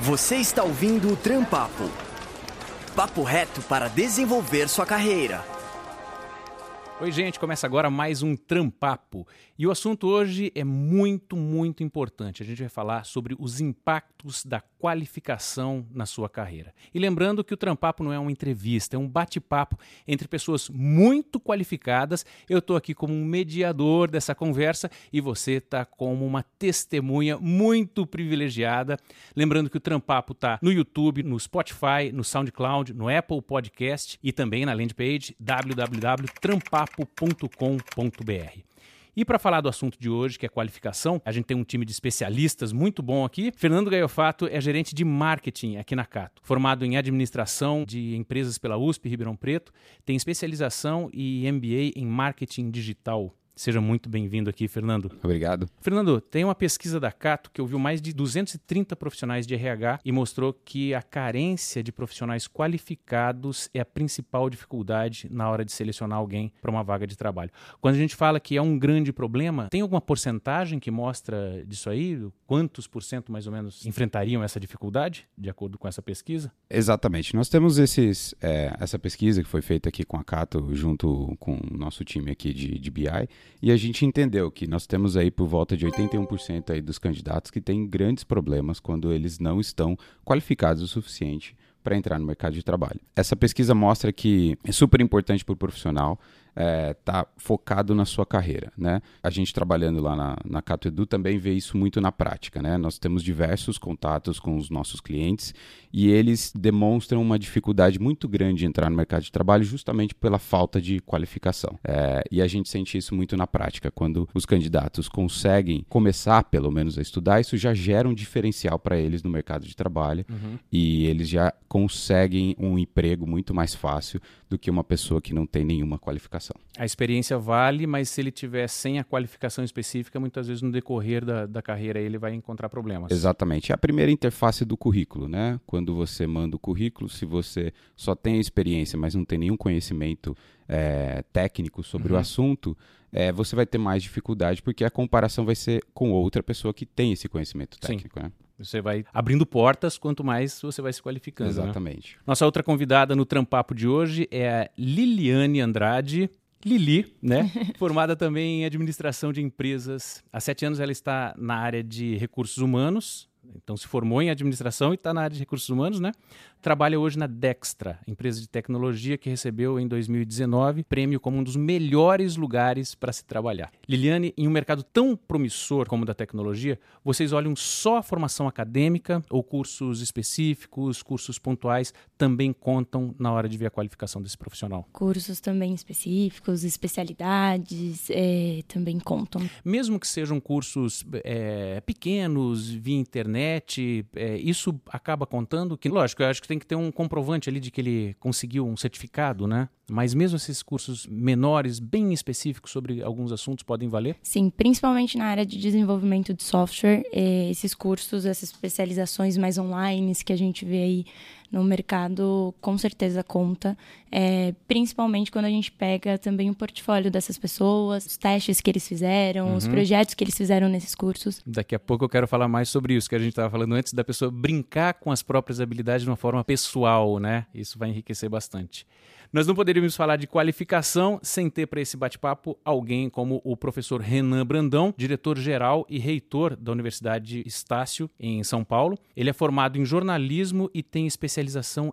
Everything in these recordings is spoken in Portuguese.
Você está ouvindo o Trampapo. Papo reto para desenvolver sua carreira. Oi, gente, começa agora mais um Trampapo. E o assunto hoje é muito, muito importante. A gente vai falar sobre os impactos da qualificação na sua carreira. E lembrando que o Trampapo não é uma entrevista, é um bate-papo entre pessoas muito qualificadas. Eu estou aqui como um mediador dessa conversa e você está como uma testemunha muito privilegiada. Lembrando que o Trampapo está no YouTube, no Spotify, no SoundCloud, no Apple Podcast e também na landing page www.trampapo.com.br. E para falar do assunto de hoje, que é qualificação, a gente tem um time de especialistas muito bom aqui. Fernando Gaiofato é gerente de marketing aqui na Cato, formado em administração de empresas pela USP Ribeirão Preto, tem especialização e MBA em marketing digital Seja muito bem-vindo aqui, Fernando. Obrigado. Fernando, tem uma pesquisa da Cato que ouviu mais de 230 profissionais de RH e mostrou que a carência de profissionais qualificados é a principal dificuldade na hora de selecionar alguém para uma vaga de trabalho. Quando a gente fala que é um grande problema, tem alguma porcentagem que mostra disso aí? Quantos por cento mais ou menos enfrentariam essa dificuldade, de acordo com essa pesquisa? Exatamente. Nós temos esses, é, essa pesquisa que foi feita aqui com a Cato, junto com o nosso time aqui de, de BI e a gente entendeu que nós temos aí por volta de 81% aí dos candidatos que têm grandes problemas quando eles não estão qualificados o suficiente para entrar no mercado de trabalho. Essa pesquisa mostra que é super importante para o profissional está é, focado na sua carreira, né? A gente trabalhando lá na, na Cato Edu também vê isso muito na prática, né? Nós temos diversos contatos com os nossos clientes e eles demonstram uma dificuldade muito grande de entrar no mercado de trabalho justamente pela falta de qualificação. É, e a gente sente isso muito na prática. Quando os candidatos conseguem começar, pelo menos, a estudar, isso já gera um diferencial para eles no mercado de trabalho uhum. e eles já conseguem um emprego muito mais fácil do que uma pessoa que não tem nenhuma qualificação. A experiência vale, mas se ele tiver sem a qualificação específica, muitas vezes no decorrer da, da carreira ele vai encontrar problemas. Exatamente. É a primeira interface do currículo, né? Quando você manda o currículo, se você só tem a experiência, mas não tem nenhum conhecimento é, técnico sobre uhum. o assunto, é, você vai ter mais dificuldade, porque a comparação vai ser com outra pessoa que tem esse conhecimento técnico, Sim. né? Você vai abrindo portas, quanto mais você vai se qualificando. Né? Exatamente. Né? Nossa outra convidada no Trampapo de hoje é a Liliane Andrade. Lili, né? Formada também em administração de empresas. Há sete anos ela está na área de recursos humanos. Então se formou em administração e está na área de recursos humanos, né? trabalha hoje na Dextra, empresa de tecnologia que recebeu em 2019 prêmio como um dos melhores lugares para se trabalhar. Liliane, em um mercado tão promissor como o da tecnologia, vocês olham só a formação acadêmica ou cursos específicos, cursos pontuais também contam na hora de ver a qualificação desse profissional? Cursos também específicos, especialidades é, também contam. Mesmo que sejam cursos é, pequenos, via internet, é, isso acaba contando que, lógico, eu acho que tem que ter um comprovante ali de que ele conseguiu um certificado, né? Mas mesmo esses cursos menores, bem específicos sobre alguns assuntos, podem valer? Sim, principalmente na área de desenvolvimento de software, eh, esses cursos, essas especializações mais online que a gente vê aí no mercado, com certeza conta. É, principalmente quando a gente pega também o portfólio dessas pessoas, os testes que eles fizeram, uhum. os projetos que eles fizeram nesses cursos. Daqui a pouco eu quero falar mais sobre isso, que a gente estava falando antes, da pessoa brincar com as próprias habilidades de uma forma pessoal, né? Isso vai enriquecer bastante. Nós não poderíamos falar de qualificação sem ter para esse bate-papo alguém como o professor Renan Brandão, diretor-geral e reitor da Universidade Estácio, em São Paulo. Ele é formado em jornalismo e tem especialização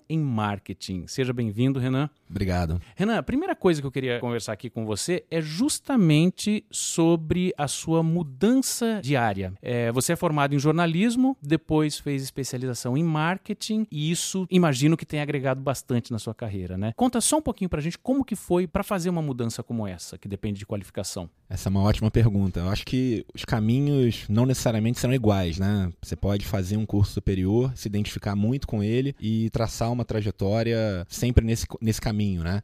em marketing. Seja bem-vindo, Renan. Obrigado. Renan, a primeira coisa que eu queria conversar aqui com você é justamente sobre a sua mudança de área. É, você é formado em jornalismo, depois fez especialização em marketing e isso imagino que tenha agregado bastante na sua carreira, né? Conta só um pouquinho pra gente como que foi para fazer uma mudança como essa, que depende de qualificação. Essa é uma ótima pergunta. Eu acho que os caminhos não necessariamente serão iguais, né? Você pode fazer um curso superior, se identificar muito com ele e traçar uma trajetória sempre nesse, nesse caminho, né?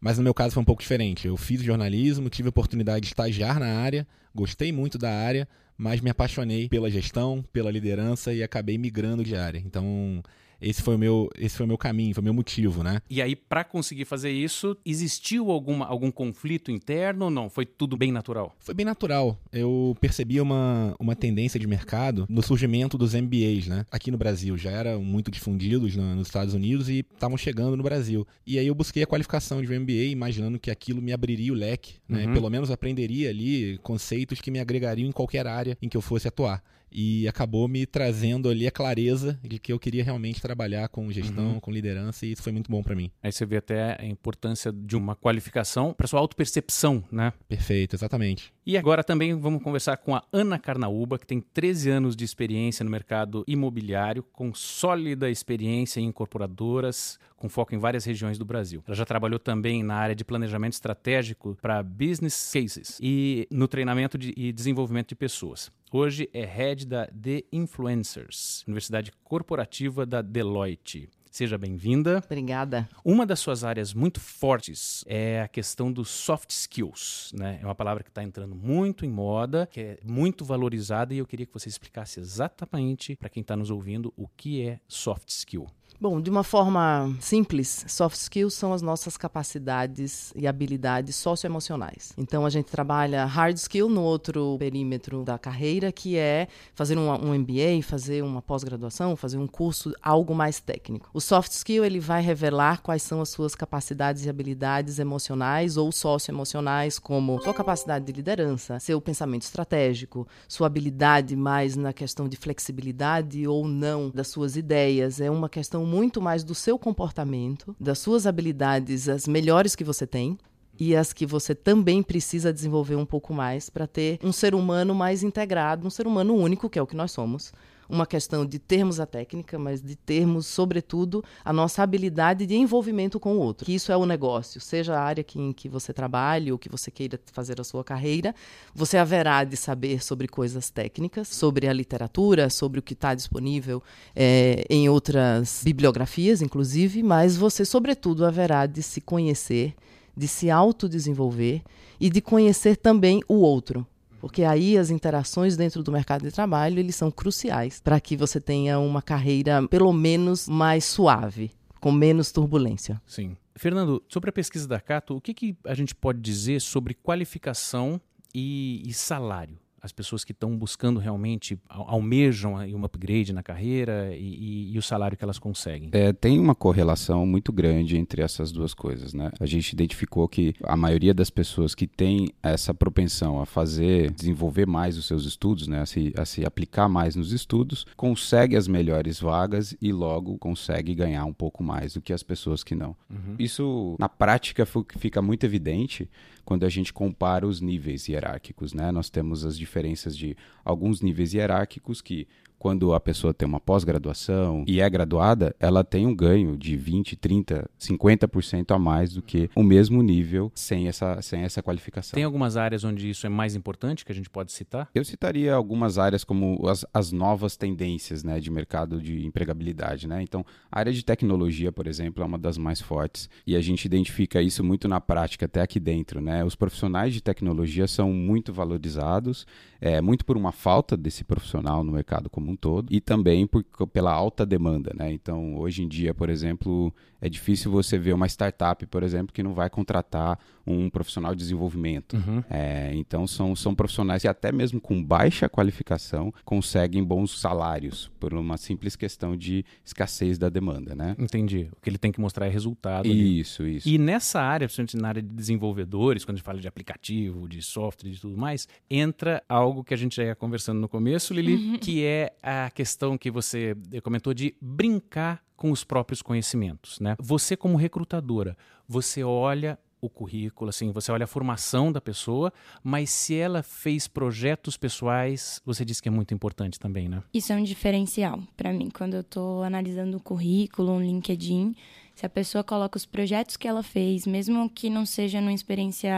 Mas no meu caso foi um pouco diferente. Eu fiz jornalismo, tive a oportunidade de estagiar na área, gostei muito da área, mas me apaixonei pela gestão, pela liderança e acabei migrando de área. Então, esse foi o meu, esse foi o meu caminho, foi o meu motivo, né? E aí, para conseguir fazer isso, existiu alguma, algum conflito interno ou não? Foi tudo bem natural? Foi bem natural. Eu percebi uma, uma tendência de mercado no surgimento dos MBAs, né? Aqui no Brasil já eram muito difundidos no, nos Estados Unidos e estavam chegando no Brasil. E aí eu busquei a qualificação de um MBA, imaginando que aquilo me abriria o leque, né? Uhum. Pelo menos aprenderia ali conceitos que me agregariam em qualquer área em que eu fosse atuar e acabou me trazendo ali a clareza de que eu queria realmente trabalhar com gestão, uhum. com liderança e isso foi muito bom para mim. Aí você vê até a importância de uma qualificação para sua autopercepção, né? Perfeito, exatamente. E agora também vamos conversar com a Ana Carnaúba, que tem 13 anos de experiência no mercado imobiliário, com sólida experiência em incorporadoras, com foco em várias regiões do Brasil. Ela já trabalhou também na área de planejamento estratégico para business cases e no treinamento de, e desenvolvimento de pessoas. Hoje é head da The Influencers, Universidade Corporativa da Deloitte. Seja bem-vinda. Obrigada. Uma das suas áreas muito fortes é a questão dos soft skills, né? É uma palavra que está entrando muito em moda, que é muito valorizada e eu queria que você explicasse exatamente para quem está nos ouvindo o que é soft skill. Bom, de uma forma simples, soft skills são as nossas capacidades e habilidades socioemocionais. Então a gente trabalha hard skill no outro perímetro da carreira, que é fazer um, um MBA, fazer uma pós-graduação, fazer um curso, algo mais técnico. O soft skill ele vai revelar quais são as suas capacidades e habilidades emocionais ou socioemocionais, como sua capacidade de liderança, seu pensamento estratégico, sua habilidade mais na questão de flexibilidade ou não das suas ideias. É uma questão muito mais do seu comportamento, das suas habilidades, as melhores que você tem, e as que você também precisa desenvolver um pouco mais para ter um ser humano mais integrado, um ser humano único, que é o que nós somos, uma questão de termos a técnica, mas de termos, sobretudo, a nossa habilidade de envolvimento com o outro. Que isso é o negócio, seja a área que, em que você trabalhe ou que você queira fazer a sua carreira, você haverá de saber sobre coisas técnicas, sobre a literatura, sobre o que está disponível é, em outras bibliografias, inclusive, mas você, sobretudo, haverá de se conhecer, de se autodesenvolver e de conhecer também o outro. Porque aí as interações dentro do mercado de trabalho eles são cruciais para que você tenha uma carreira pelo menos mais suave, com menos turbulência. Sim. Fernando, sobre a pesquisa da Cato, o que, que a gente pode dizer sobre qualificação e, e salário? As pessoas que estão buscando realmente almejam um upgrade na carreira e, e, e, o salário que elas conseguem? É, tem uma correlação muito grande entre essas duas coisas, né? A gente identificou que a maioria das pessoas que tem essa propensão a fazer, desenvolver mais os seus estudos, né, a se, a se aplicar mais nos estudos, consegue as melhores vagas e logo consegue ganhar um pouco mais do que as pessoas que não. Uhum. Isso na prática fica muito evidente quando a gente compara os níveis hierárquicos, né? Nós temos as diferenças de alguns níveis hierárquicos que quando a pessoa tem uma pós-graduação e é graduada, ela tem um ganho de 20, 30, 50% a mais do que o mesmo nível sem essa, sem essa qualificação. Tem algumas áreas onde isso é mais importante que a gente pode citar? Eu citaria algumas áreas como as, as novas tendências né, de mercado de empregabilidade. Né? Então, a área de tecnologia, por exemplo, é uma das mais fortes e a gente identifica isso muito na prática, até aqui dentro. Né? Os profissionais de tecnologia são muito valorizados, é, muito por uma falta desse profissional no mercado como um todo e também por, pela alta demanda. Né? Então, hoje em dia, por exemplo, é difícil você ver uma startup, por exemplo, que não vai contratar um profissional de desenvolvimento. Uhum. É, então, são, são profissionais que, até mesmo com baixa qualificação, conseguem bons salários por uma simples questão de escassez da demanda. Né? Entendi. O que ele tem que mostrar é resultado. Isso, ali. isso. E nessa área, principalmente na área de desenvolvedores, quando a gente fala de aplicativo, de software e tudo mais, entra algo que a gente já ia conversando no começo, Lili, uhum. que é a questão que você comentou de brincar com os próprios conhecimentos, né? Você como recrutadora, você olha o currículo, assim, você olha a formação da pessoa, mas se ela fez projetos pessoais, você disse que é muito importante também, né? Isso é um diferencial para mim quando eu estou analisando o currículo, um LinkedIn, se a pessoa coloca os projetos que ela fez, mesmo que não seja numa experiência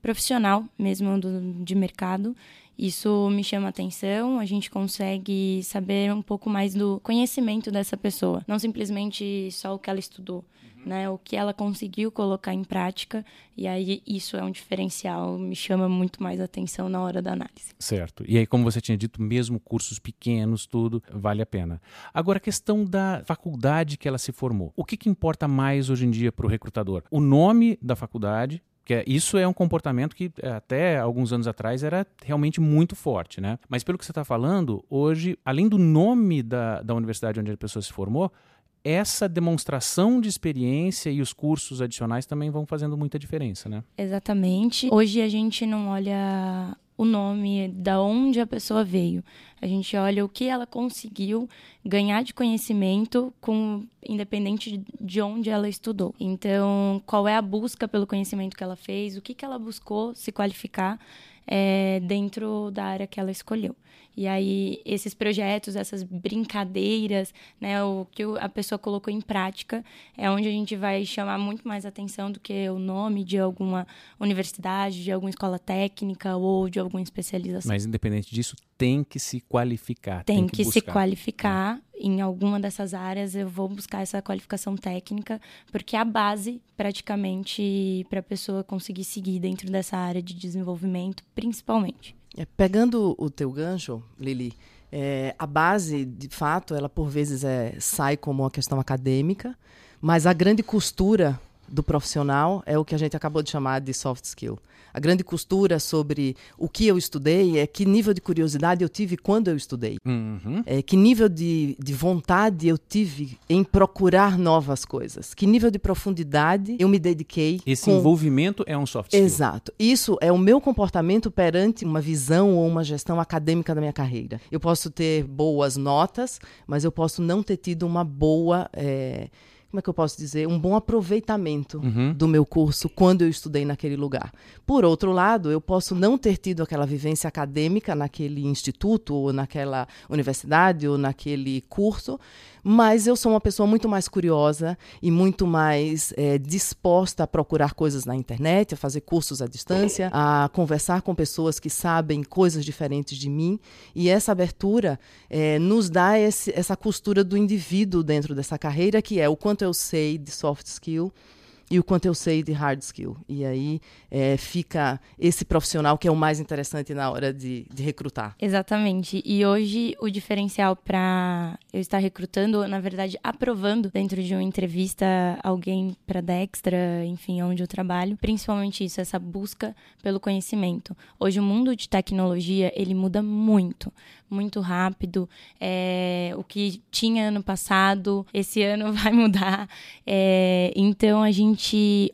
profissional, mesmo do, de mercado, Isso me chama atenção, a gente consegue saber um pouco mais do conhecimento dessa pessoa, não simplesmente só o que ela estudou né? O que ela conseguiu colocar em prática e aí isso é um diferencial, me chama muito mais atenção na hora da análise. Certo. E aí, como você tinha dito, mesmo cursos pequenos, tudo vale a pena. Agora, a questão da faculdade que ela se formou. O que, que importa mais hoje em dia para o recrutador? O nome da faculdade, é, isso é um comportamento que é, até alguns anos atrás era realmente muito forte, né? Mas pelo que você está falando, hoje, além do nome da, da universidade onde a pessoa se formou, essa demonstração de experiência e os cursos adicionais também vão fazendo muita diferença, né? Exatamente. Hoje a gente não olha o nome, da onde a pessoa veio. A gente olha o que ela conseguiu ganhar de conhecimento com independente de onde ela estudou. Então, qual é a busca pelo conhecimento que ela fez, o que, que ela buscou se qualificar é, dentro da área que ela escolheu. E aí, esses projetos, essas brincadeiras, né, o que a pessoa colocou em prática, é onde a gente vai chamar muito mais atenção do que o nome de alguma universidade, de alguma escola técnica ou de alguma especialização. Mas, independente disso, tem que se qualificar. Tem, tem que, que se qualificar. É. Em alguma dessas áreas, eu vou buscar essa qualificação técnica, porque é a base, praticamente, para a pessoa conseguir seguir dentro dessa área de desenvolvimento, principalmente. É, pegando o teu gancho, Lili, é, a base, de fato, ela por vezes é, sai como uma questão acadêmica, mas a grande costura do profissional é o que a gente acabou de chamar de soft skill. A grande costura sobre o que eu estudei é que nível de curiosidade eu tive quando eu estudei. Uhum. É, que nível de, de vontade eu tive em procurar novas coisas. Que nível de profundidade eu me dediquei. Esse com... envolvimento é um soft skill. Exato. Isso é o meu comportamento perante uma visão ou uma gestão acadêmica da minha carreira. Eu posso ter boas notas, mas eu posso não ter tido uma boa. É como é que eu posso dizer, um bom aproveitamento uhum. do meu curso quando eu estudei naquele lugar. Por outro lado, eu posso não ter tido aquela vivência acadêmica naquele instituto, ou naquela universidade, ou naquele curso, mas eu sou uma pessoa muito mais curiosa e muito mais é, disposta a procurar coisas na internet, a fazer cursos à distância, a conversar com pessoas que sabem coisas diferentes de mim. E essa abertura é, nos dá esse, essa costura do indivíduo dentro dessa carreira, que é o quanto eu sei de soft skill e o quanto eu sei de hard skill. E aí é, fica esse profissional que é o mais interessante na hora de, de recrutar. Exatamente. E hoje o diferencial para eu estar recrutando, na verdade, aprovando dentro de uma entrevista alguém para Dextra, enfim, onde eu trabalho, principalmente isso, essa busca pelo conhecimento. Hoje o mundo de tecnologia ele muda muito muito rápido. É, o que tinha ano passado, esse ano vai mudar. É, então a gente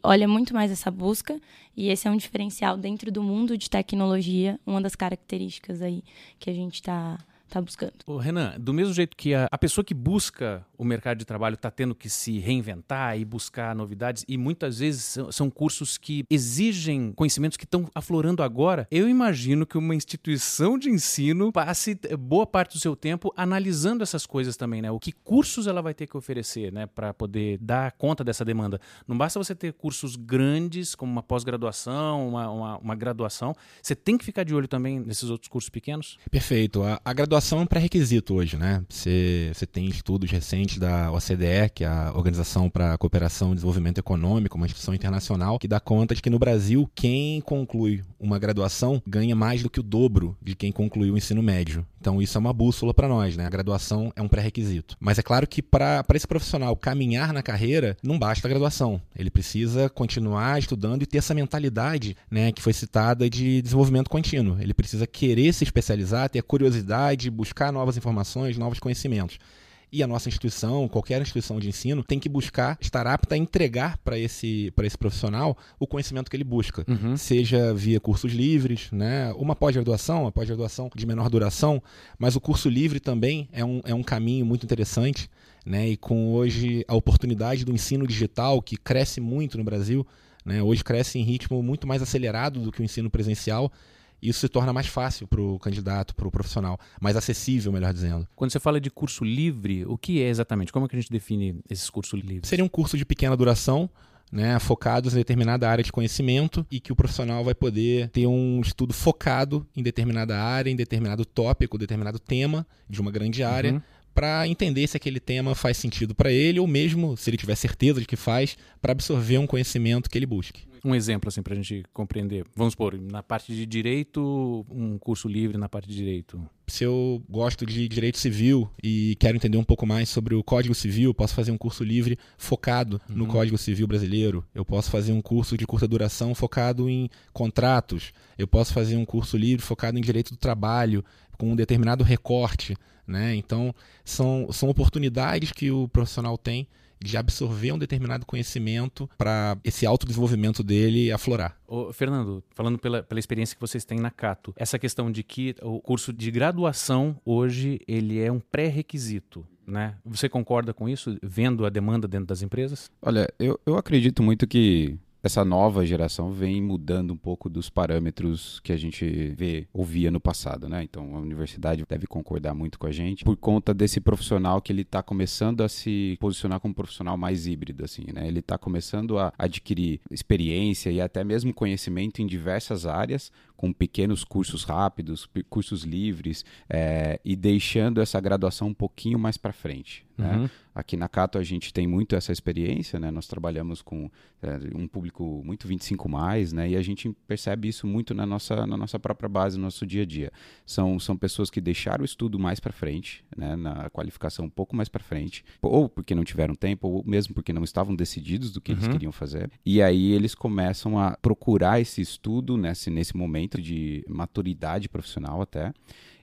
olha muito mais essa busca e esse é um diferencial dentro do mundo de tecnologia, uma das características aí que a gente está tá buscando. Ô, Renan, do mesmo jeito que a, a pessoa que busca o mercado de trabalho está tendo que se reinventar e buscar novidades, e muitas vezes são, são cursos que exigem conhecimentos que estão aflorando agora, eu imagino que uma instituição de ensino passe boa parte do seu tempo analisando essas coisas também, né? O que cursos ela vai ter que oferecer, né, para poder dar conta dessa demanda. Não basta você ter cursos grandes, como uma pós-graduação, uma, uma, uma, graduação, você tem que ficar de olho também nesses outros cursos pequenos? Perfeito. A, a graduação graduação é um pré-requisito hoje, né? Você, você tem estudos recentes da OCDE, que é a Organização para a Cooperação e Desenvolvimento Econômico, uma instituição internacional, que dá conta de que no Brasil, quem conclui uma graduação ganha mais do que o dobro de quem concluiu o ensino médio. Então isso é uma bússola para nós, né? A graduação é um pré-requisito. Mas é claro que para esse profissional caminhar na carreira, não basta a graduação. Ele precisa continuar estudando e ter essa mentalidade, né, que foi citada de desenvolvimento contínuo. Ele precisa querer se especializar, ter a curiosidade, buscar novas informações, novos conhecimentos. E a nossa instituição, qualquer instituição de ensino, tem que buscar estar apta a entregar para esse, esse profissional o conhecimento que ele busca. Uhum. Seja via cursos livres, né? uma pós-graduação, uma pós-graduação de menor duração, mas o curso livre também é um, é um caminho muito interessante. Né? E com hoje a oportunidade do ensino digital, que cresce muito no Brasil, né? hoje cresce em ritmo muito mais acelerado do que o ensino presencial isso se torna mais fácil para o candidato, para o profissional, mais acessível, melhor dizendo. Quando você fala de curso livre, o que é exatamente? Como é que a gente define esses cursos livres? Seria um curso de pequena duração, né, focados em determinada área de conhecimento e que o profissional vai poder ter um estudo focado em determinada área, em determinado tópico, determinado tema de uma grande área. Uhum para entender se aquele tema faz sentido para ele ou mesmo, se ele tiver certeza de que faz, para absorver um conhecimento que ele busque. Um exemplo assim para a gente compreender. Vamos supor, na parte de direito, um curso livre na parte de direito. Se eu gosto de direito civil e quero entender um pouco mais sobre o Código Civil, posso fazer um curso livre focado uhum. no Código Civil brasileiro. Eu posso fazer um curso de curta duração focado em contratos. Eu posso fazer um curso livre focado em direito do trabalho, com um determinado recorte. Né? Então, são, são oportunidades que o profissional tem de absorver um determinado conhecimento para esse autodesenvolvimento dele aflorar. Ô, Fernando, falando pela, pela experiência que vocês têm na Cato, essa questão de que o curso de graduação hoje ele é um pré-requisito. Né? Você concorda com isso, vendo a demanda dentro das empresas? Olha, eu, eu acredito muito que essa nova geração vem mudando um pouco dos parâmetros que a gente vê, ouvia no passado, né? Então a universidade deve concordar muito com a gente por conta desse profissional que ele está começando a se posicionar como um profissional mais híbrido, assim, né? Ele está começando a adquirir experiência e até mesmo conhecimento em diversas áreas, com pequenos cursos rápidos, cursos livres, é, e deixando essa graduação um pouquinho mais para frente. Né? Uhum. Aqui na Cato a gente tem muito essa experiência, né? Nós trabalhamos com é, um público muito 25 mais, né? E a gente percebe isso muito na nossa, na nossa própria base, no nosso dia a dia. São, são pessoas que deixaram o estudo mais para frente, né? Na qualificação um pouco mais para frente, ou porque não tiveram tempo, ou mesmo porque não estavam decididos do que uhum. eles queriam fazer. E aí eles começam a procurar esse estudo nesse, nesse momento de maturidade profissional até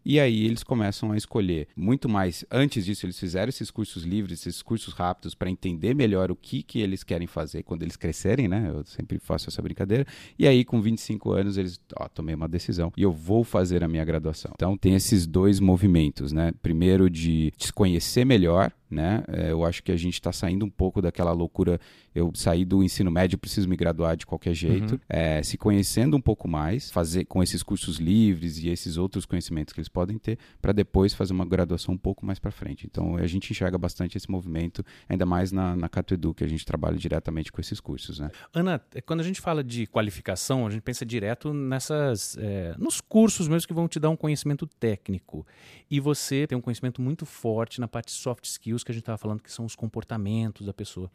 e aí eles começam a escolher muito mais. Antes disso, eles fizeram esses cursos livres, esses cursos rápidos, para entender melhor o que, que eles querem fazer quando eles crescerem, né? Eu sempre faço essa brincadeira. E aí, com 25 anos, eles, ó, tomei uma decisão e eu vou fazer a minha graduação. Então, tem esses dois movimentos, né? Primeiro, de se conhecer melhor, né? É, eu acho que a gente está saindo um pouco daquela loucura. Eu saí do ensino médio, preciso me graduar de qualquer jeito. Uhum. É, se conhecendo um pouco mais, fazer com esses cursos livres e esses outros conhecimentos que eles podem ter, para depois fazer uma graduação um pouco mais para frente. Então a gente enxerga bastante esse movimento, ainda mais na, na Edu, que a gente trabalha diretamente com esses cursos. Né? Ana, é, quando a gente fala de qualificação, a gente pensa direto nessas. É, nos cursos mesmo que vão te dar um conhecimento técnico. E você tem um conhecimento muito forte na parte de soft skills que a gente estava falando, que são os comportamentos da pessoa.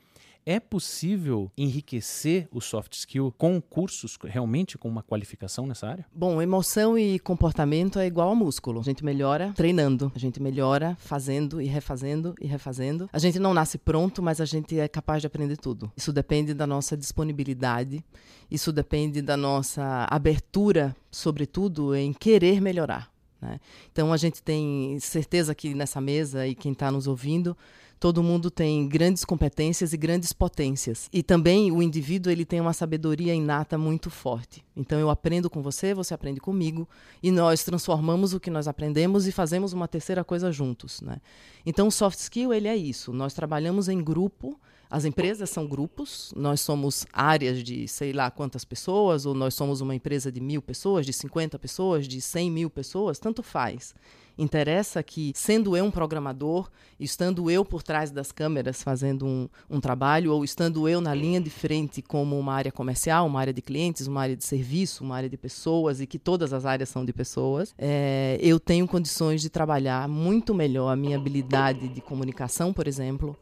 É possível enriquecer o soft skill com cursos, realmente com uma qualificação nessa área? Bom, emoção e comportamento é igual ao músculo. A gente melhora treinando, a gente melhora fazendo e refazendo e refazendo. A gente não nasce pronto, mas a gente é capaz de aprender tudo. Isso depende da nossa disponibilidade, isso depende da nossa abertura, sobretudo, em querer melhorar. Né? Então a gente tem certeza que nessa mesa e quem está nos ouvindo, todo mundo tem grandes competências e grandes potências. E também o indivíduo ele tem uma sabedoria inata muito forte. Então eu aprendo com você, você aprende comigo e nós transformamos o que nós aprendemos e fazemos uma terceira coisa juntos. Né? Então o soft skill ele é isso. Nós trabalhamos em grupo as empresas são grupos, nós somos áreas de sei lá quantas pessoas, ou nós somos uma empresa de mil pessoas, de 50 pessoas, de 100 mil pessoas, tanto faz. Interessa que, sendo eu um programador, estando eu por trás das câmeras fazendo um, um trabalho, ou estando eu na linha de frente como uma área comercial, uma área de clientes, uma área de serviço, uma área de pessoas, e que todas as áreas são de pessoas, é, eu tenho condições de trabalhar muito melhor a minha habilidade de comunicação, por exemplo,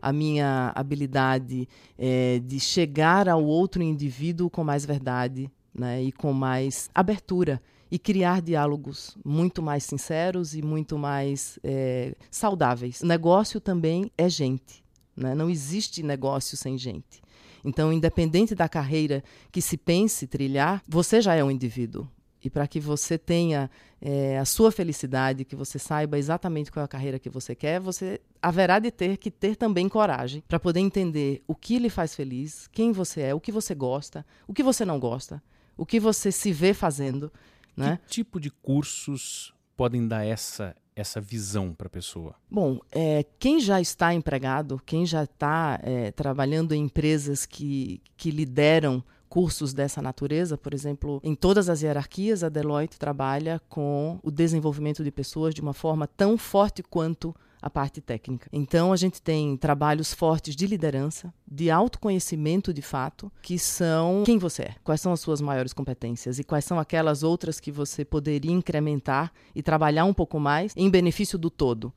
a minha habilidade é, de chegar ao outro indivíduo com mais verdade né, e com mais abertura e criar diálogos muito mais sinceros e muito mais é, saudáveis. Negócio também é gente. Né? Não existe negócio sem gente. Então, independente da carreira que se pense trilhar, você já é um indivíduo. E para que você tenha é, a sua felicidade, que você saiba exatamente qual é a carreira que você quer, você haverá de ter que ter também coragem para poder entender o que lhe faz feliz, quem você é, o que você gosta, o que você não gosta, o que você se vê fazendo. Né? Que tipo de cursos podem dar essa essa visão para a pessoa? Bom, é, quem já está empregado, quem já está é, trabalhando em empresas que, que lideram cursos dessa natureza, por exemplo, em todas as hierarquias, a Deloitte trabalha com o desenvolvimento de pessoas de uma forma tão forte quanto a parte técnica. Então, a gente tem trabalhos fortes de liderança, de autoconhecimento de fato, que são quem você é, quais são as suas maiores competências e quais são aquelas outras que você poderia incrementar e trabalhar um pouco mais em benefício do todo.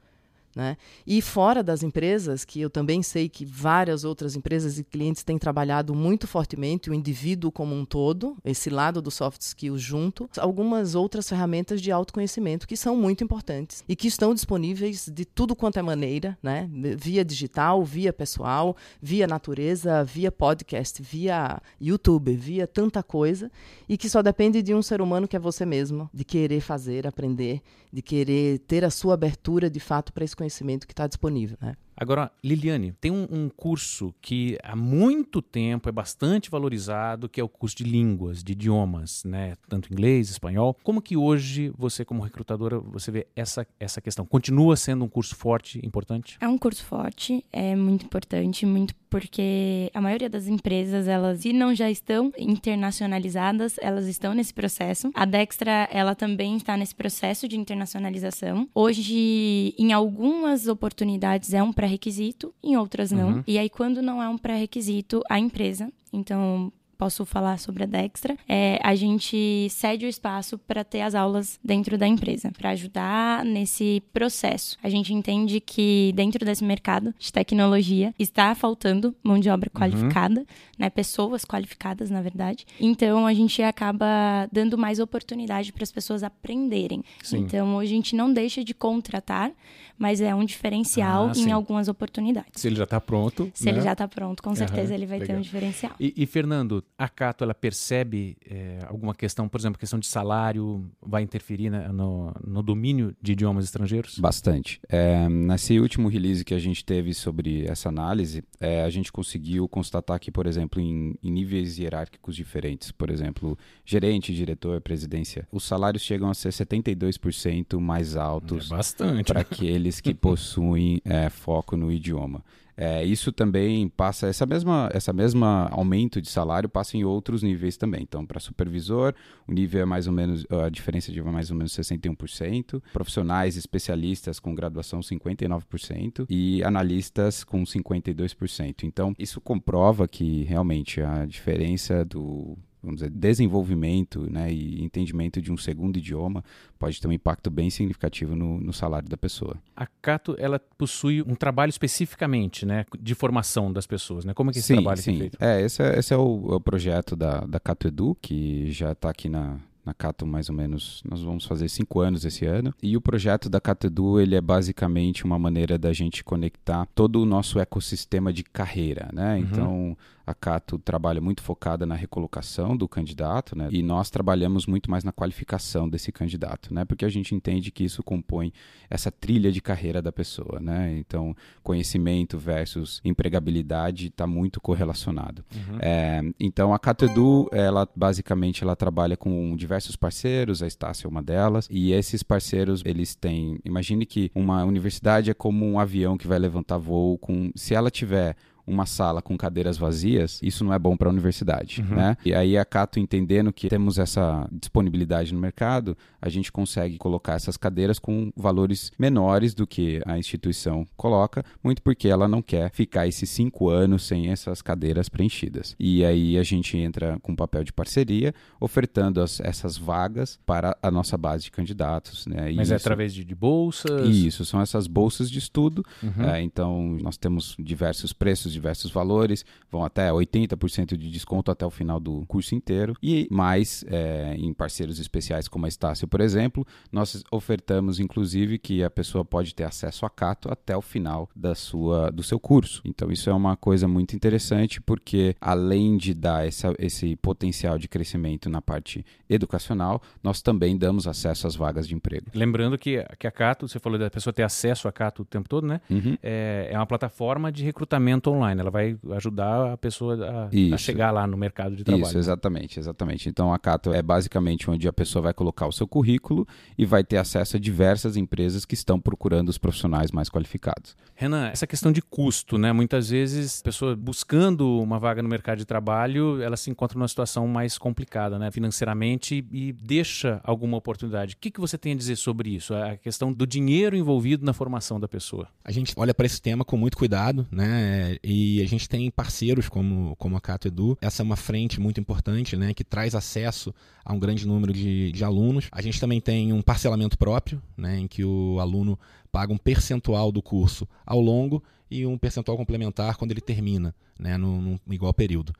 Né? E fora das empresas, que eu também sei que várias outras empresas e clientes têm trabalhado muito fortemente o indivíduo como um todo, esse lado do soft skills junto, algumas outras ferramentas de autoconhecimento que são muito importantes e que estão disponíveis de tudo quanto é maneira, né? via digital, via pessoal, via natureza, via podcast, via YouTube, via tanta coisa e que só depende de um ser humano que é você mesmo, de querer fazer, aprender, de querer ter a sua abertura de fato para esse conhecimento que está disponível. Né? Agora, Liliane, tem um, um, curso que há muito tempo é bastante valorizado, que é o curso de línguas, de idiomas, né? Tanto inglês, espanhol. Como que hoje você, como recrutadora, você vê essa, essa questão? Continua sendo um curso forte, importante? É um curso forte, é muito importante, muito porque a maioria das empresas, elas, se não já estão internacionalizadas, elas estão nesse processo. A Dextra, ela também está nesse processo de internacionalização. Hoje, em algumas oportunidades, é um pré-requisito, em outras não. Uhum. E aí, quando não é um pré-requisito, a empresa, então posso falar sobre a Dextra, é, a gente cede o espaço para ter as aulas dentro da empresa, para ajudar nesse processo. A gente entende que dentro desse mercado de tecnologia está faltando mão de obra uhum. qualificada, uhum. né, pessoas qualificadas, na verdade. Então a gente acaba dando mais oportunidade para as pessoas aprenderem. Sim. Então a gente não deixa de contratar, mas é um diferencial ah, em algumas oportunidades. Se ele já está pronto. Se né? ele já está pronto, com certeza uhum. ele vai Legal. ter um diferencial. E, e Fernando, a Cato ela percebe é, alguma questão, por exemplo, questão de salário vai interferir né, no, no, domínio de idiomas estrangeiros? Bastante. É, nesse último release que a gente teve sobre essa análise, é, a gente conseguiu constatar que, por exemplo, em, em, níveis hierárquicos diferentes, por exemplo, gerente, diretor, presidência, os salários chegam a ser 72% mais altos é para aqueles que possuem é, foco no idioma. É, isso também passa, essa mesma, essa mesma aumento de salário passa em outros níveis também. Então, para supervisor, o nível é mais ou menos, a diferença de mais ou menos 61%, profissionais especialistas com graduação 59% e analistas com 52%. Então, isso comprova que realmente a diferença do vamos dizer, desenvolvimento né, e entendimento de um segundo idioma pode ter um impacto bem significativo no, no, salário da pessoa. A Cato, ela possui um trabalho especificamente né, de formação das pessoas, né? Como é que esse sim, trabalho sim. é feito? É, esse é, esse é o, é o projeto da, da Cato Edu, que já está aqui na, na Cato mais ou menos, nós vamos fazer cinco anos esse ano. E o projeto da Edu ele é basicamente uma maneira da gente conectar todo o nosso ecossistema de carreira, né? Uhum. Então, a Cato trabalha muito focada na recolocação do candidato, né? E nós trabalhamos muito mais na qualificação desse candidato, né? Porque a gente entende que isso compõe essa trilha de carreira da pessoa, né? Então, conhecimento versus empregabilidade está muito correlacionado. Uhum. É, então, a Cato Edu, ela basicamente ela trabalha com diversos parceiros, a Estácia é uma delas, e esses parceiros, eles têm, imagine que uma universidade é como um avião que vai levantar voo com, se ela tiver uma sala com cadeiras vazias, isso não é bom para a universidade, uhum. né? E aí a Cato entendendo que temos essa disponibilidade no mercado, a gente consegue colocar essas cadeiras com valores menores do que a instituição coloca, muito porque ela não quer ficar esses cinco anos sem essas cadeiras preenchidas. E aí a gente entra com papel de parceria, ofertando as, essas vagas para a nossa base de candidatos, né? Mas é através de, de, bolsas? Isso, são essas bolsas de estudo. Uhum. É, então nós temos diversos preços diversos valores, vão até 80% de desconto até o final do curso inteiro. E mais, é, em parceiros especiais como a Estácio, por exemplo, nós ofertamos inclusive que a pessoa pode ter acesso a Cato até o final da sua, do seu curso. Então isso é uma coisa muito interessante porque além de dar essa, esse potencial de crescimento na parte educacional, nós também damos acesso às vagas de emprego. Lembrando que, que a Cato, você falou da pessoa ter acesso a Cato o tempo todo, né? Uhum. É, é uma plataforma de recrutamento online online, ela vai ajudar a pessoa a, a chegar lá no mercado de trabalho. Isso, exatamente, exatamente. Então a Cato é basicamente onde a pessoa vai colocar o seu currículo e vai ter acesso a diversas empresas que estão procurando os profissionais mais qualificados. Renan, essa questão de custo, né? Muitas vezes a pessoa buscando uma vaga no mercado de trabalho, ela se encontra numa situação mais complicada, né? Financeiramente e deixa alguma oportunidade. O que, que você tem a dizer sobre isso? A questão do dinheiro envolvido na formação da pessoa. A gente olha para esse tema com muito cuidado, né? E a gente tem parceiros como, como a Cato Edu. Essa é uma frente muito importante, né? Que traz acesso a um grande número de, de alunos. A gente também tem um parcelamento próprio, né? Em que o aluno paga um percentual do curso ao longo e um percentual complementar quando ele termina, né? No, no igual período.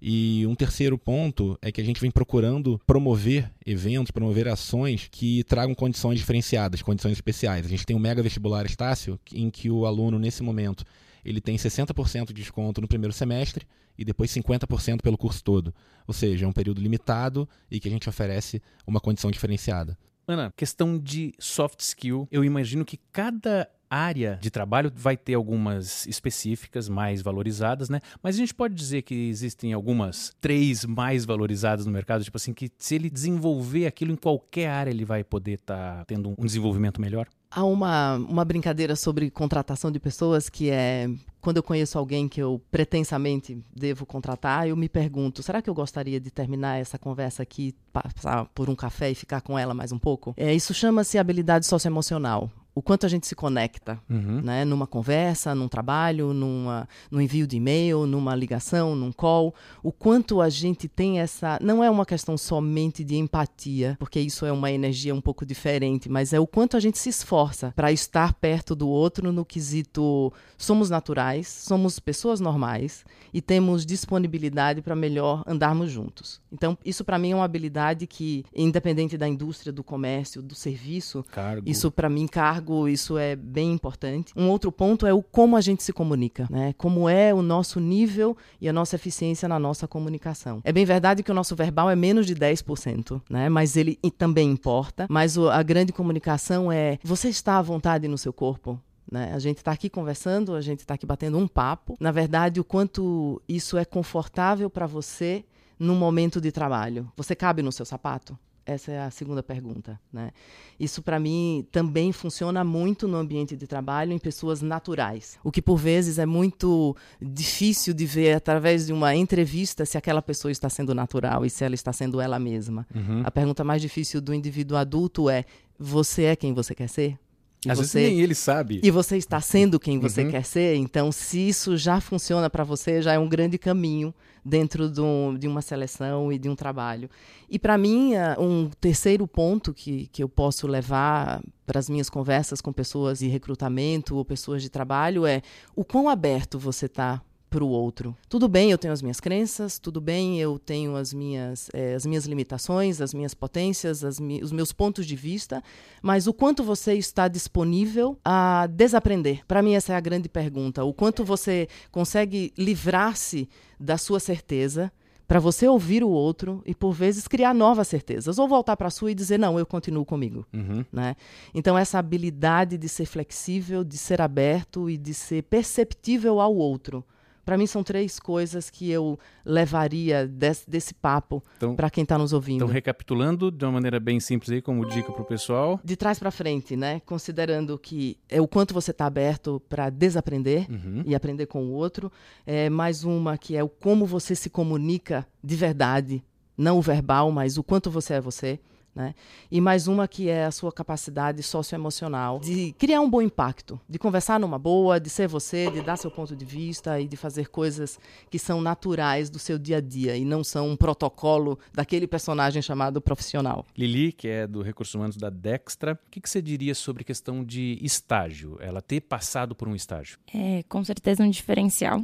E um terceiro ponto é que a gente vem procurando promover eventos, promover ações que tragam condições diferenciadas, condições especiais. A gente tem o Mega Vestibular Estácio, em que o aluno, nesse momento, ele tem 60% de desconto no primeiro semestre e depois 50% pelo curso todo. Ou seja, é um período limitado e que a gente oferece uma condição diferenciada. Ana, questão de soft skill, eu imagino que cada área de trabalho vai ter algumas específicas mais valorizadas, né? Mas a gente pode dizer que existem algumas três mais valorizadas no mercado, tipo assim, que se ele desenvolver aquilo em qualquer área, ele vai poder estar tá tendo um desenvolvimento melhor? Há uma, uma brincadeira sobre contratação de pessoas que é quando eu conheço alguém que eu pretensamente devo contratar, eu me pergunto: será que eu gostaria de terminar essa conversa aqui, passar por um café e ficar com ela mais um pouco? É, isso chama-se habilidade socioemocional o quanto a gente se conecta, uhum. né? Numa conversa, num trabalho, numa, num envio de e-mail, numa ligação, num call, o quanto a gente tem essa, não é uma questão somente de empatia, porque isso é uma energia um pouco diferente, mas é o quanto a gente se esforça para estar perto do outro no quesito somos naturais, somos pessoas normais e temos disponibilidade para melhor andarmos juntos. Então, isso para mim é uma habilidade que independente da indústria, do comércio, do serviço, cargo. isso para mim cargo cargo, isso é bem importante. Um outro ponto é o como a gente se comunica, né? Como é o nosso nível e a nossa eficiência na nossa comunicação. É bem verdade que o nosso verbal é menos de 10%, né? Mas ele também importa. Mas a grande comunicação é: você está à vontade no seu corpo? Né? A gente está aqui conversando, a gente está aqui batendo um papo. Na verdade, o quanto isso é confortável para você no momento de trabalho. Você cabe no seu sapato? Essa é a segunda pergunta. Né? Isso, para mim, também funciona muito no ambiente de trabalho em pessoas naturais. O que, por vezes, é muito difícil de ver através de uma entrevista se aquela pessoa está sendo natural e se ela está sendo ela mesma. Uhum. A pergunta mais difícil do indivíduo adulto é: você é quem você quer ser? E Às você, vezes nem ele sabe. E você está sendo quem você uhum. quer ser, então se isso já funciona para você, já é um grande caminho dentro do, de uma seleção e de um trabalho. E para mim, um terceiro ponto que, que eu posso levar para as minhas conversas com pessoas de recrutamento ou pessoas de trabalho é o quão aberto você está para o outro. Tudo bem, eu tenho as minhas crenças, tudo bem, eu tenho as minhas, é, as minhas limitações, as minhas potências, as mi os meus pontos de vista, mas o quanto você está disponível a desaprender? Para mim, essa é a grande pergunta. O quanto você consegue livrar-se da sua certeza para você ouvir o outro e por vezes criar novas certezas ou voltar para a sua e dizer não eu continuo comigo uhum. né então essa habilidade de ser flexível de ser aberto e de ser perceptível ao outro para mim são três coisas que eu levaria desse, desse papo então, para quem está nos ouvindo. Então, recapitulando de uma maneira bem simples aí, como dica para o pessoal. De trás para frente, né? Considerando que é o quanto você está aberto para desaprender uhum. e aprender com o outro. É, mais uma que é o como você se comunica de verdade, não o verbal, mas o quanto você é você. Né? E mais uma que é a sua capacidade socioemocional de criar um bom impacto, de conversar numa boa, de ser você, de dar seu ponto de vista e de fazer coisas que são naturais do seu dia a dia e não são um protocolo daquele personagem chamado profissional. Lili, que é do Recursos Humanos da Dextra, o que, que você diria sobre questão de estágio? Ela ter passado por um estágio? É com certeza um diferencial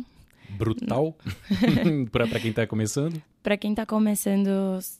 brutal para quem está começando? Para quem está começando,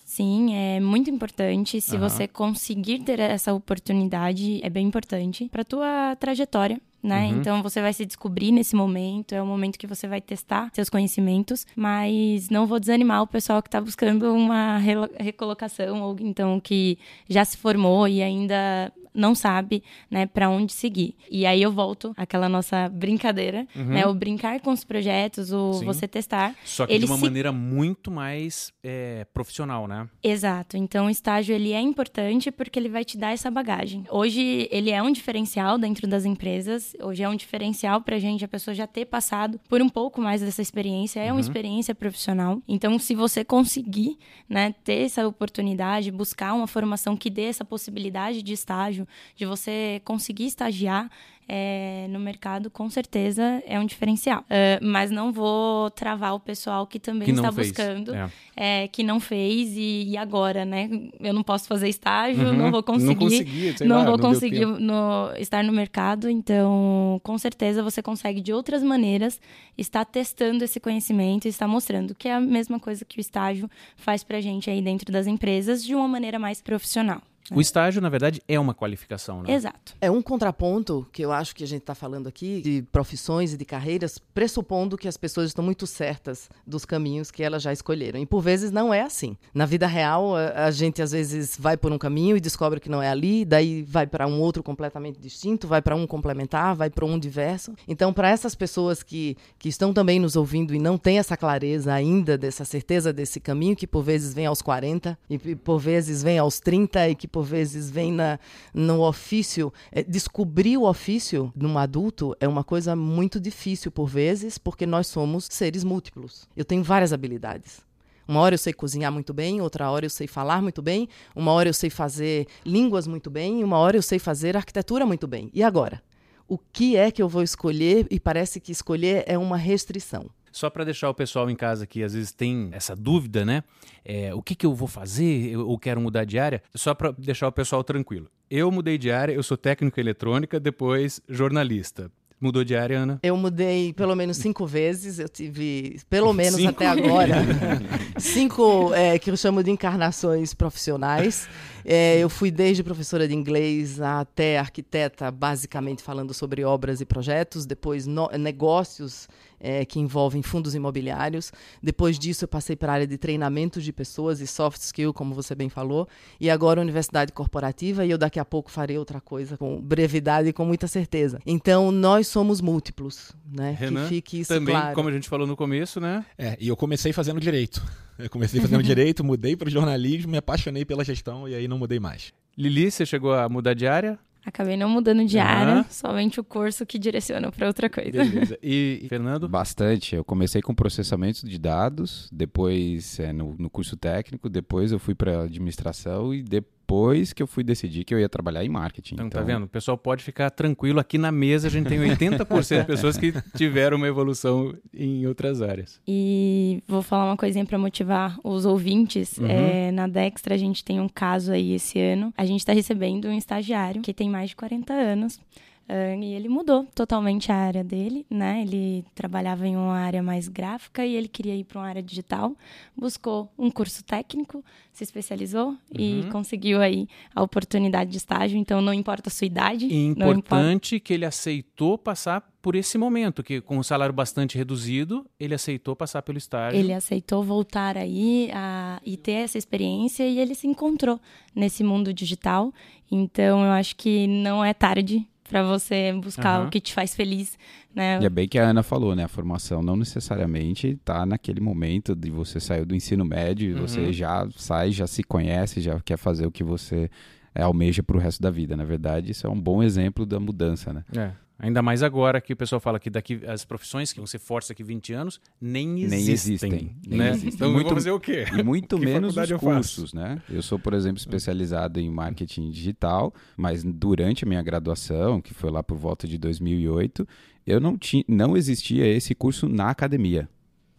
sim, é muito importante. Se uhum. você conseguir ter essa oportunidade, é bem importante para tua trajetória né? Uhum. Então você vai se descobrir nesse momento, é o momento que você vai testar seus conhecimentos, mas não vou desanimar o pessoal que está buscando uma recolocação ou então que já se formou e ainda não sabe, né, para onde seguir. E aí eu volto àquela nossa brincadeira, uhum. né, o brincar com os projetos, o Sim. você testar. Só que de uma se... maneira muito mais é, profissional, né? Exato. Então o estágio ele é importante porque ele vai te dar essa bagagem. Hoje ele é um diferencial dentro das empresas. Hoje é um diferencial para a gente a pessoa já ter passado por um pouco mais dessa experiência. É uhum. uma experiência profissional. Então se você conseguir, né, ter essa oportunidade, buscar uma formação que dê essa possibilidade de estágio, de você conseguir estagiar, é, no mercado, com certeza é um diferencial. Uh, mas não vou travar o pessoal que também que está fez. buscando, é. É, que não fez e, e, agora, né? Eu não posso fazer estágio, uhum. não vou conseguir, não, não lá, vou não conseguir no, estar no mercado. Então, com certeza você consegue de outras maneiras estar testando esse conhecimento e estar mostrando que é a mesma coisa que o estágio faz para gente aí dentro das empresas de uma maneira mais profissional. O estágio, na verdade, é uma qualificação, né? Exato. É um contraponto que eu acho que a gente está falando aqui de profissões e de carreiras, pressupondo que as pessoas estão muito certas dos caminhos que elas já escolheram. E por vezes não é assim. Na vida real, a, a gente às vezes vai por um caminho e descobre que não é ali, daí vai para um outro completamente distinto, vai para um complementar, vai para um diverso. Então, para essas pessoas que, que estão também nos ouvindo e não têm essa clareza ainda, dessa certeza desse caminho, que por vezes vem aos 40 e por vezes vem aos 30 e que por vezes vem na, no ofício. É, descobrir o ofício num adulto é uma coisa muito difícil por vezes, porque nós somos seres múltiplos. Eu tenho várias habilidades. Uma hora eu sei cozinhar muito bem, outra hora eu sei falar muito bem, uma hora eu sei fazer línguas muito bem, uma hora eu sei fazer arquitetura muito bem. E agora? O que é que eu vou escolher? E parece que escolher é uma restrição. Só para deixar o pessoal em casa que às vezes tem essa dúvida, né? É, o que, que eu vou fazer? Eu, eu quero mudar de área? Só para deixar o pessoal tranquilo. Eu mudei de área, eu sou técnico em eletrônica, depois jornalista. Mudou de área, Ana? Eu mudei pelo menos cinco vezes. Eu tive, pelo menos cinco? até agora, cinco é, que eu chamo de encarnações profissionais. É, eu fui desde professora de inglês até arquiteta, basicamente falando sobre obras e projetos, depois no, negócios é, que envolvem fundos imobiliários. Depois disso, eu passei para a área de treinamento de pessoas e soft skill, como você bem falou. E agora, universidade corporativa, e eu daqui a pouco farei outra coisa com brevidade e com muita certeza. Então, nós somos múltiplos, né? Renan, que fique isso também, claro. como a gente falou no começo, né? É, e eu comecei fazendo direito. Eu comecei fazendo direito, mudei para o jornalismo, me apaixonei pela gestão e aí não mudei mais. Lili, você chegou a mudar de área? Acabei não mudando de área, uhum. somente o curso que direciona para outra coisa. Beleza. E, Fernando? Bastante. Eu comecei com processamento de dados, depois é, no, no curso técnico, depois eu fui para administração e depois depois que eu fui decidir que eu ia trabalhar em marketing. Então, tá então... tá vendo? O pessoal pode ficar tranquilo. Aqui na mesa a gente tem 80% de pessoas que tiveram uma evolução em outras áreas. E vou falar uma coisinha para motivar os ouvintes. Uhum. É, na Dextra a gente tem um caso aí esse ano. A gente está recebendo um estagiário que tem mais de 40 anos. Uh, e ele mudou totalmente a área dele, né? Ele trabalhava em uma área mais gráfica e ele queria ir para uma área digital. Buscou um curso técnico, se especializou uhum. e conseguiu aí a oportunidade de estágio. Então, não importa a sua idade. E importante que ele aceitou passar por esse momento, que com um salário bastante reduzido, ele aceitou passar pelo estágio. Ele aceitou voltar aí a, e ter essa experiência e ele se encontrou nesse mundo digital. Então, eu acho que não é tarde para você buscar uhum. o que te faz feliz, né? E é bem que a Ana falou, né? A formação não necessariamente está naquele momento de você sair do ensino médio, uhum. você já sai, já se conhece, já quer fazer o que você é, almeja para o resto da vida. Na verdade, isso é um bom exemplo da mudança, né? É. Ainda mais agora que o pessoal fala que daqui as profissões que você força aqui 20 anos nem existem. Nem existem. Nem né? existem. Então muito, fazer o quê? E muito menos os cursos, né? Eu sou, por exemplo, especializado em marketing digital, mas durante a minha graduação, que foi lá por volta de 2008, eu não tinha, não existia esse curso na academia.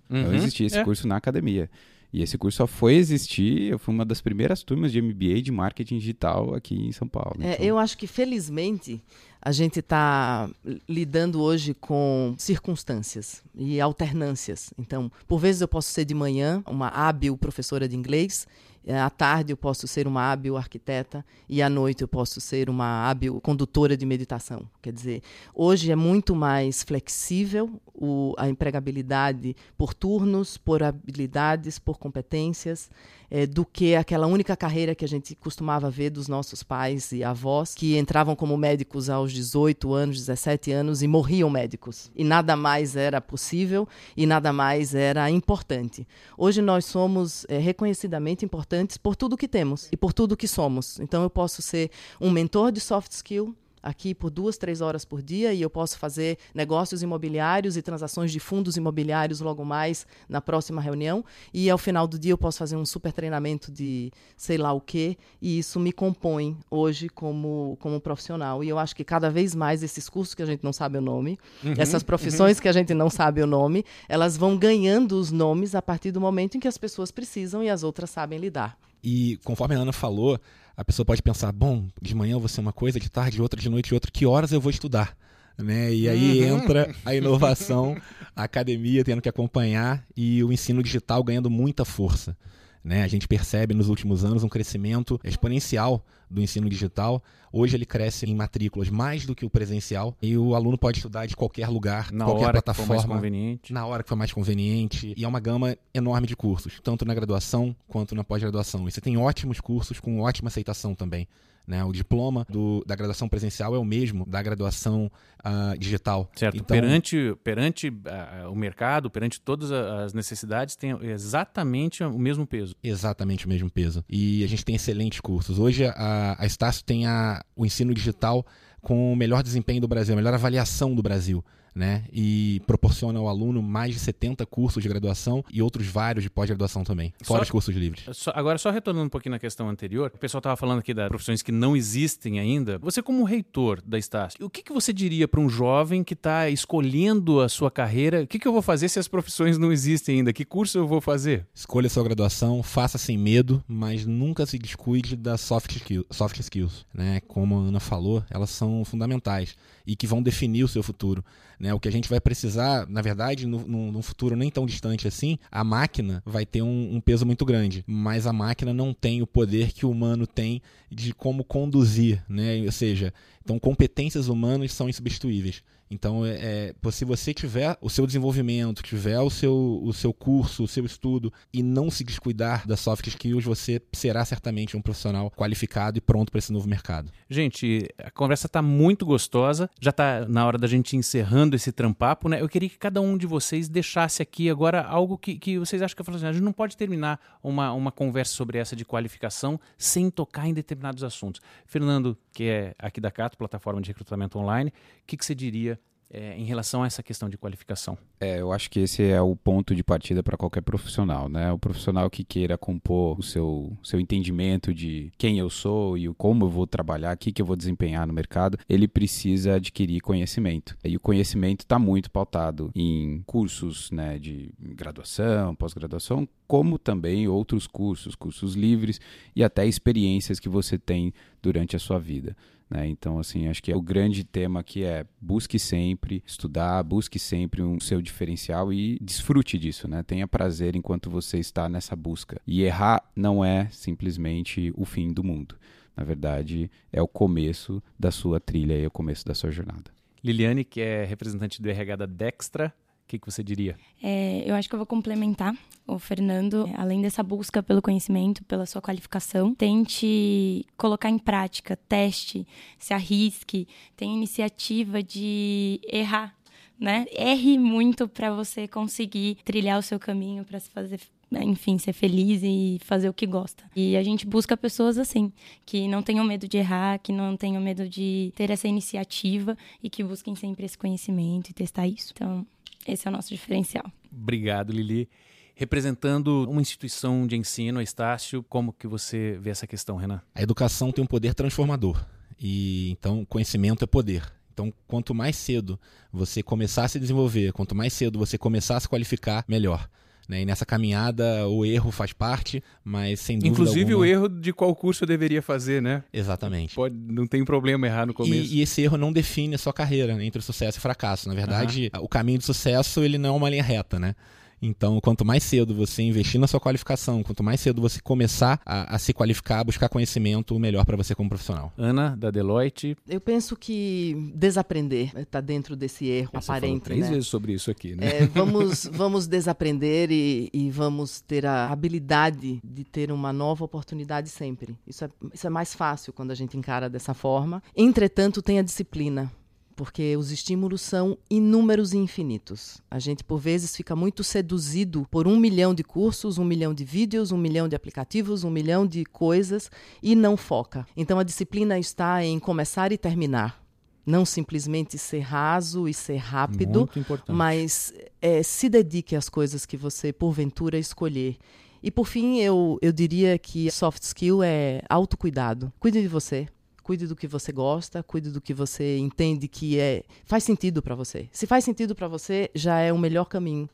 Uhum. Não existia esse é. curso na academia. E esse curso só foi existir, eu fui uma das primeiras turmas de MBA de marketing digital aqui em São Paulo. É, então... Eu acho que, felizmente, a gente está lidando hoje com circunstâncias e alternâncias. Então, por vezes eu posso ser de manhã uma hábil professora de inglês à tarde eu posso ser uma hábil arquiteta e à noite eu posso ser uma hábil condutora de meditação. Quer dizer, hoje é muito mais flexível o, a empregabilidade por turnos, por habilidades, por competências. É, do que aquela única carreira que a gente costumava ver dos nossos pais e avós, que entravam como médicos aos 18 anos, 17 anos e morriam médicos. E nada mais era possível e nada mais era importante. Hoje nós somos é, reconhecidamente importantes por tudo que temos e por tudo que somos. Então eu posso ser um mentor de soft skill, aqui por duas, três horas por dia e eu posso fazer negócios imobiliários e transações de fundos imobiliários logo mais na próxima reunião. E ao final do dia eu posso fazer um super treinamento de sei lá o quê. E isso me compõe hoje como, como profissional. E eu acho que cada vez mais esses cursos que a gente não sabe o nome, uhum, essas profissões uhum. que a gente não sabe o nome, elas vão ganhando os nomes a partir do momento em que as pessoas precisam e as outras sabem lidar. E conforme a Ana falou, a pessoa pode pensar, bom, de manhã eu vou ser uma coisa, de tarde outra, de noite outra, que horas eu vou estudar? Né? E aí uhum. entra a inovação, a academia tendo que acompanhar e o ensino digital ganhando muita força. Né? A gente percebe nos últimos anos um crescimento exponencial do ensino digital. Hoje ele cresce em matrículas mais do que o presencial e o aluno pode estudar de qualquer lugar, na qualquer plataforma, na hora que for mais conveniente. E é uma gama enorme de cursos, tanto na graduação quanto na pós-graduação. E você tem ótimos cursos com ótima aceitação também. Né? O diploma do, da graduação presencial é o mesmo da graduação uh, digital. Certo. Então, perante perante uh, o mercado, perante todas as necessidades, tem exatamente o mesmo peso. Exatamente o mesmo peso. E a gente tem excelentes cursos. Hoje a, a Estácio tem a, o ensino digital com o melhor desempenho do Brasil, a melhor avaliação do Brasil né? E proporciona ao aluno mais de 70 cursos de graduação e outros vários de pós-graduação também, fora só, os cursos livres. Só, agora, só retornando um pouquinho na questão anterior, o pessoal estava falando aqui das profissões que não existem ainda. Você, como reitor da Estácio, o que, que você diria para um jovem que está escolhendo a sua carreira? O que, que eu vou fazer se as profissões não existem ainda? Que curso eu vou fazer? Escolha sua graduação, faça sem medo, mas nunca se descuide das soft, skill, soft skills. Né? Como a Ana falou, elas são fundamentais e que vão definir o seu futuro. Né? O que a gente vai precisar, na verdade, no, futuro nem tão distante assim, a máquina vai ter um, um, peso muito grande, mas a máquina não tem o poder que o humano tem de como conduzir, né? Ou seja, então competências humanas são insubstituíveis. Então, é, é, se você tiver o seu desenvolvimento, tiver o seu, o seu curso, o seu estudo e não se descuidar das soft skills, você será certamente um profissional qualificado e pronto para esse novo mercado. Gente, a conversa está muito gostosa. Já está na hora da gente encerrando esse trampapo, né? Eu queria que cada um de vocês deixasse aqui agora algo que, que vocês acham que assim, a gente não pode terminar uma, uma conversa sobre essa de qualificação sem tocar em determinados assuntos. Fernando, que é aqui da Cato, plataforma de recrutamento online, o que, que você diria é, em relação a essa questão de qualificação? É, eu acho que esse é o ponto de partida para qualquer profissional, né? O profissional que queira compor o seu, seu entendimento de quem eu sou e como eu vou trabalhar, o que, que eu vou desempenhar no mercado, ele precisa adquirir conhecimento. E o conhecimento está muito pautado em cursos né, de graduação, pós-graduação, como também outros cursos, cursos livres e até experiências que você tem durante a sua vida. Né? Então, assim, acho que é o grande tema aqui é busque sempre estudar, busque sempre um seu diferencial e desfrute disso, né? Tenha prazer enquanto você está nessa busca. E errar não é simplesmente o fim do mundo. Na verdade, é o começo da sua trilha e é o começo da sua jornada. Liliane, que é representante do RH da Dextra, que, que você diria? É, eu acho que eu vou complementar o Fernando. Além dessa busca pelo conhecimento, pela sua qualificação, tente colocar em prática, teste, se arrisque, tenha iniciativa de errar. Né? Erre muito para você conseguir trilhar o seu caminho, para se fazer enfim, ser feliz e fazer o que gosta. E a gente busca pessoas assim, que não tenham medo de errar, que não tenham medo de ter essa iniciativa e que busquem sempre esse conhecimento e testar isso. Então, esse é o nosso diferencial. Obrigado, Lili. Representando uma instituição de ensino, a Estácio, como que você vê essa questão, Renan? A educação tem um poder transformador. E então conhecimento é poder. Então, quanto mais cedo você começar a se desenvolver, quanto mais cedo você começar a se qualificar, melhor. Né? E nessa caminhada o erro faz parte, mas sem dúvida Inclusive alguma... o erro de qual curso eu deveria fazer, né? Exatamente. Pode, não tem problema errar no começo. E, e esse erro não define a sua carreira né? entre o sucesso e o fracasso. Na verdade, o caminho do sucesso ele não é uma linha reta, né? Então, quanto mais cedo você investir na sua qualificação, quanto mais cedo você começar a, a se qualificar, buscar conhecimento, melhor para você como profissional. Ana, da Deloitte. Eu penso que desaprender está dentro desse erro Você aparente. falou três né? vezes sobre isso aqui, né? É, vamos, vamos desaprender e, e vamos ter a habilidade de ter uma nova oportunidade sempre. Isso é, isso é mais fácil quando a gente encara dessa forma. Entretanto, tem a disciplina. Porque os estímulos são inúmeros e infinitos. A gente, por vezes, fica muito seduzido por um milhão de cursos, um milhão de vídeos, um milhão de aplicativos, um milhão de coisas e não foca. Então, a disciplina está em começar e terminar. Não simplesmente ser raso e ser rápido, mas é, se dedique às coisas que você, porventura, escolher. E, por fim, eu, eu diria que soft skill é autocuidado. Cuide de você. Cuide do que você gosta, cuide do que você entende que é faz sentido para você. Se faz sentido para você, já é o melhor caminho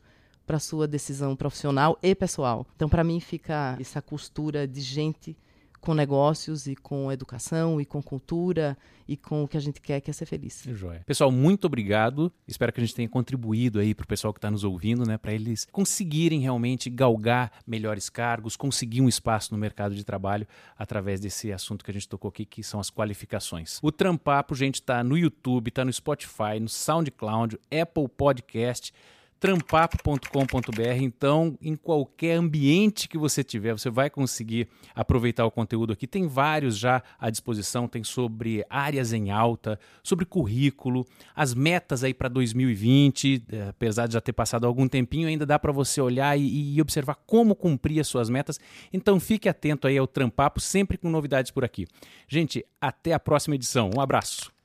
para sua decisão profissional e pessoal. Então, para mim, fica essa costura de gente com negócios e com educação e com cultura e com o que a gente quer, que é ser feliz. Joia. Pessoal, muito obrigado. Espero que a gente tenha contribuído aí para o pessoal que está nos ouvindo, né? Para eles conseguirem realmente galgar melhores cargos, conseguir um espaço no mercado de trabalho através desse assunto que a gente tocou aqui, que são as qualificações. O Trampapo, gente, está no YouTube, está no Spotify, no SoundCloud, Apple Podcast trampapo.com.br. Então, em qualquer ambiente que você tiver, você vai conseguir aproveitar o conteúdo aqui. Tem vários já à disposição, tem sobre áreas em alta, sobre currículo, as metas aí para 2020, eh, apesar de já ter passado algum tempinho, ainda dá para você olhar e, e observar como cumprir as suas metas. Então, fique atento aí ao Trampapo, sempre com novidades por aqui. Gente, até a próxima edição. Um abraço.